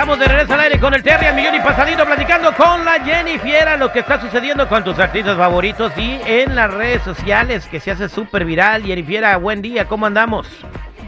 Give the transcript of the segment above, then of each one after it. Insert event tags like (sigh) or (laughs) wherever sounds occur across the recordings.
Estamos de regreso al aire con el Terry, al millón y pasadito, platicando con la Jenny Fiera lo que está sucediendo con tus artistas favoritos y en las redes sociales que se hace súper viral. Jenny Fiera, buen día, ¿cómo andamos?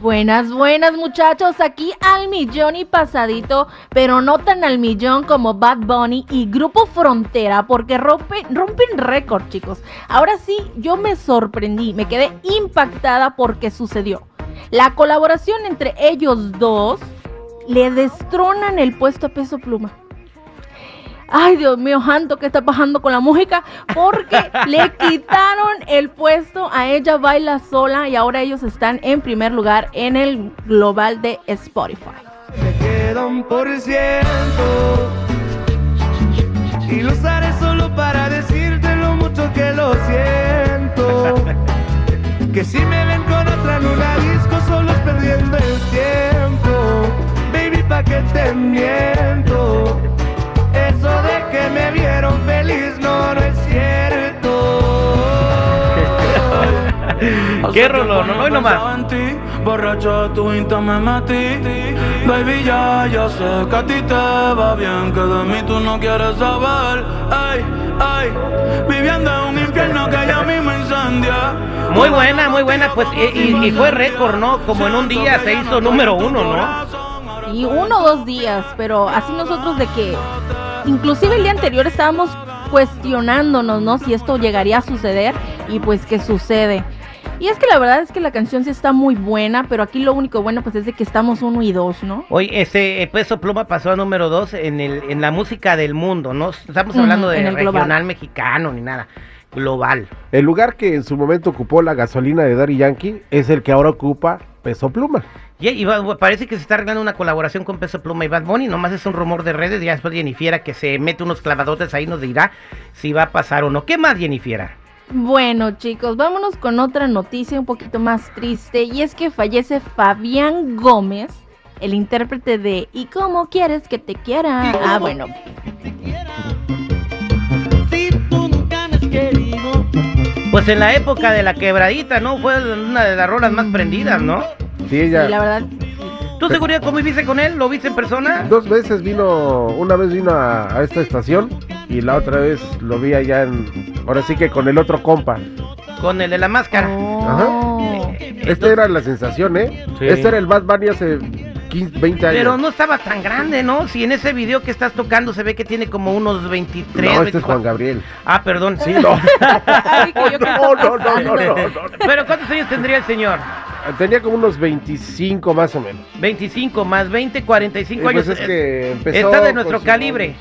Buenas, buenas muchachos, aquí al millón y pasadito, pero no tan al millón como Bad Bunny y Grupo Frontera, porque rompen récord, chicos. Ahora sí, yo me sorprendí, me quedé impactada porque sucedió. La colaboración entre ellos dos le destronan el puesto a peso pluma. Ay, Dios mío, Janto, ¿qué está pasando con la música? Porque (laughs) le quitaron el puesto a ella baila sola y ahora ellos están en primer lugar en el global de Spotify. Me por ciento y lo usaré solo para decirte lo mucho que lo siento. (laughs) Que si me (laughs) ¿Qué rollo? No, hoy nomás. En ti, borracho de tu insta me metí. Baby, ya, ya sé que a ti te va bien, que de mí tú no quieres saber. Ay, ay, viviendo en un infierno que ya mismo incendia. Muy buena, muy buena, pues y, y- y fue récord, ¿no? Como en un día se hizo número uno, ¿no? Y uno o dos días, pero así nosotros de que, inclusive el día anterior estábamos cuestionándonos, ¿no? Si esto llegaría a suceder y pues que sucede. Y es que la verdad es que la canción sí está muy buena, pero aquí lo único bueno pues es de que estamos uno y dos, ¿no? Hoy ese eh, Peso Pluma pasó a número dos en, el, en la música del mundo, no estamos hablando de global. regional mexicano ni nada, global. El lugar que en su momento ocupó la gasolina de Daddy Yankee es el que ahora ocupa Peso Pluma. Y, y va- parece que se está arreglando una colaboración con Peso Pluma y Bad Bunny, nomás es un rumor de redes, ya después Jennifiera que se mete unos clavadotes ahí nos dirá si va a pasar o no. ¿Qué más Jennifiera? Bueno chicos, vámonos con otra noticia un poquito más triste y es que fallece Fabián Gómez, el intérprete de ¿Y cómo quieres que te quiera? Ah, bueno. Pues en la época de la quebradita, ¿no? Fue una de las rolas más prendidas, ¿no? Sí, ella y la verdad, ¿Tú seguridad cómo viste con él? ¿Lo viste en persona? dos veces vino, una vez vino a, a esta estación y la otra vez lo vi allá en, ahora sí que con el otro compa. Con el de la máscara. oh. Este era la sensación, ¿eh? Sí. Este era el Bad Bunny hace 15, 20 años. Pero no estaba tan grande, ¿no? Si en ese video que estás tocando se ve que tiene como unos 23, No, este es 24. Juan Gabriel. Ah, perdón, sí. No, (laughs) (laughs) Ay, (laughs) que no, no, no, no, pasando. no, no. Pero ¿cuántos años tendría el señor? Tenía como unos 25 más o menos. 25 más 20, 45 Y años. pues es que empezó Está de nuestro calibre.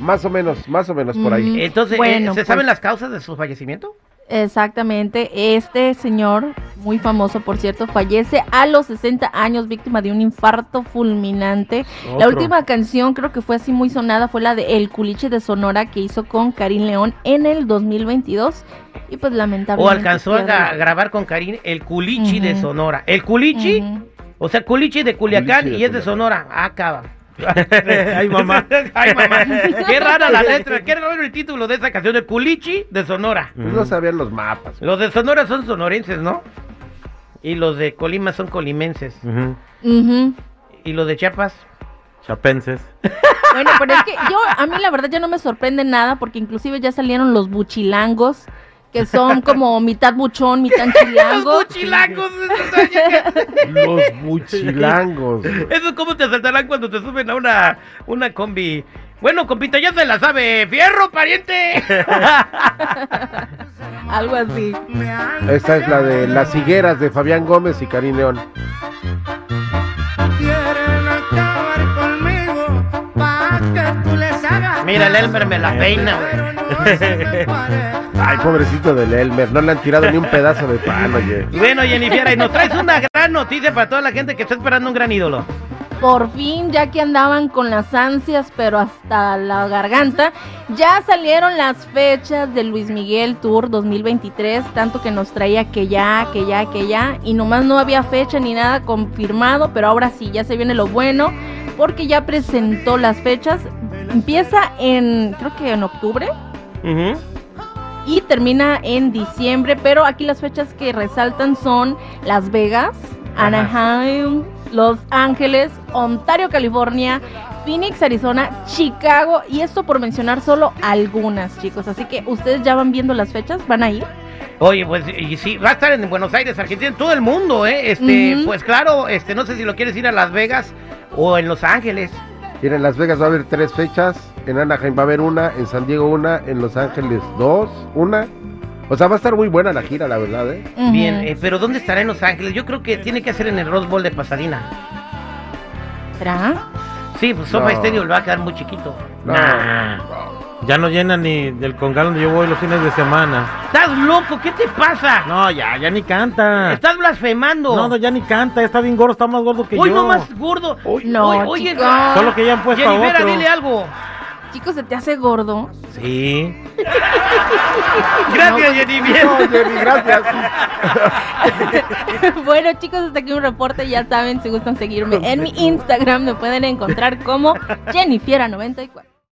Más o menos, más o menos por ahí. Entonces, eh, Bueno, ¿se pues- saben las causas de su fallecimiento? Exactamente, este señor, muy famoso por cierto, fallece a los 60 años víctima de un infarto fulminante. La última canción creo que fue así muy sonada fue la de El Culiche de Sonora que hizo con Karim León en el 2022 y pues ¿O lamentablemente alcanzó a grabar con Karim el culichi de. Sonora? ¿El culichi? Ujú. O sea, culichi de Culiacán Culichi de y es de Sonora. Sonora. Ah, cava. (laughs) Ay, mamá. Ay, mamá. Qué rara la letra. Qué raro el título de esa canción. El culichi de Sonora. Pues no sabían los mapas. Los de Sonora son sonorenses, ¿no? Y los de Colima son colimenses. Ujú. Y los de Chiapas. Chapenses. Bueno, pero es que yo, a mí la verdad ya no me sorprende nada porque inclusive ya salieron los buchilangos que son como mitad buchón, mitad (laughs) chilango. (laughs) Los buchilangos. Los buchilangos. Eso es como te asaltarán cuando te suben a una, una combi. Bueno, compita, ya se la sabe. ¡Fierro, pariente! (laughs) Algo así. Esta es la de Las Higueras de Fabián Gómez y Karim León. Quieren acabar conmigo pa' que tú les hagas. Mira, el Elmer me la peina, Ay, pobrecito del Elmer, no le han tirado ni un pedazo de pan, oye. Bueno, Jennifer, y nos traes una gran noticia para toda la gente que está esperando un gran ídolo. por fin, ya que andaban con las ansias, pero hasta la garganta, ya salieron las fechas del Luis Miguel Tour 2023, tanto que nos traía que ya, que ya, que ya, y nomás no había fecha ni nada confirmado, pero ahora sí, ya se viene lo bueno, porque ya presentó las fechas. Empieza en, creo que en octubre, Ujú. Y termina en diciembre, pero aquí las fechas que resaltan son Las Vegas. Anaheim, Los Ángeles, Ontario, California, Phoenix, Arizona, Chicago, y esto por mencionar solo algunas, chicos. Así que ustedes ya van viendo las fechas, van a ir. Oye, pues y sí, va a estar en Buenos Aires, Argentina, en todo el mundo, ¿eh? Este, pues claro, este, no sé si lo quieres ir a Las Vegas o en Los Ángeles. Mira, en Las Vegas va a haber tres fechas, en Anaheim va a haber una, en San Diego una, en Los Ángeles dos, una. O sea, va a estar muy buena la gira, la verdad, ¿eh? Bien, eh, pero ¿dónde estará en Los Ángeles? Yo creo que tiene que hacer en el Rose Bowl de Pasadena. ¿Será? Sí, pues SoFi No. Stadium va a quedar muy chiquito. No. Nah. Ya no llena ni del congal donde yo voy los fines de semana. ¿Estás loco? ¿Qué te pasa? No, ya, ya ni canta. Estás blasfemando. No, no, ya ni canta, está bien gordo, está más gordo que Hoy yo. no más gordo. No, Oye, oye, chicos. Solo que ya han puesto a Jennifer, otro. dile algo. Chicos, ¿se te hace gordo? Sí. (laughs) Gracias, Jennifer. No, Jenny, gracias. (laughs) bueno, chicos, hasta aquí un reporte. Ya saben, si gustan seguirme en mi Instagram, me pueden encontrar como (laughs) Jennifiera94.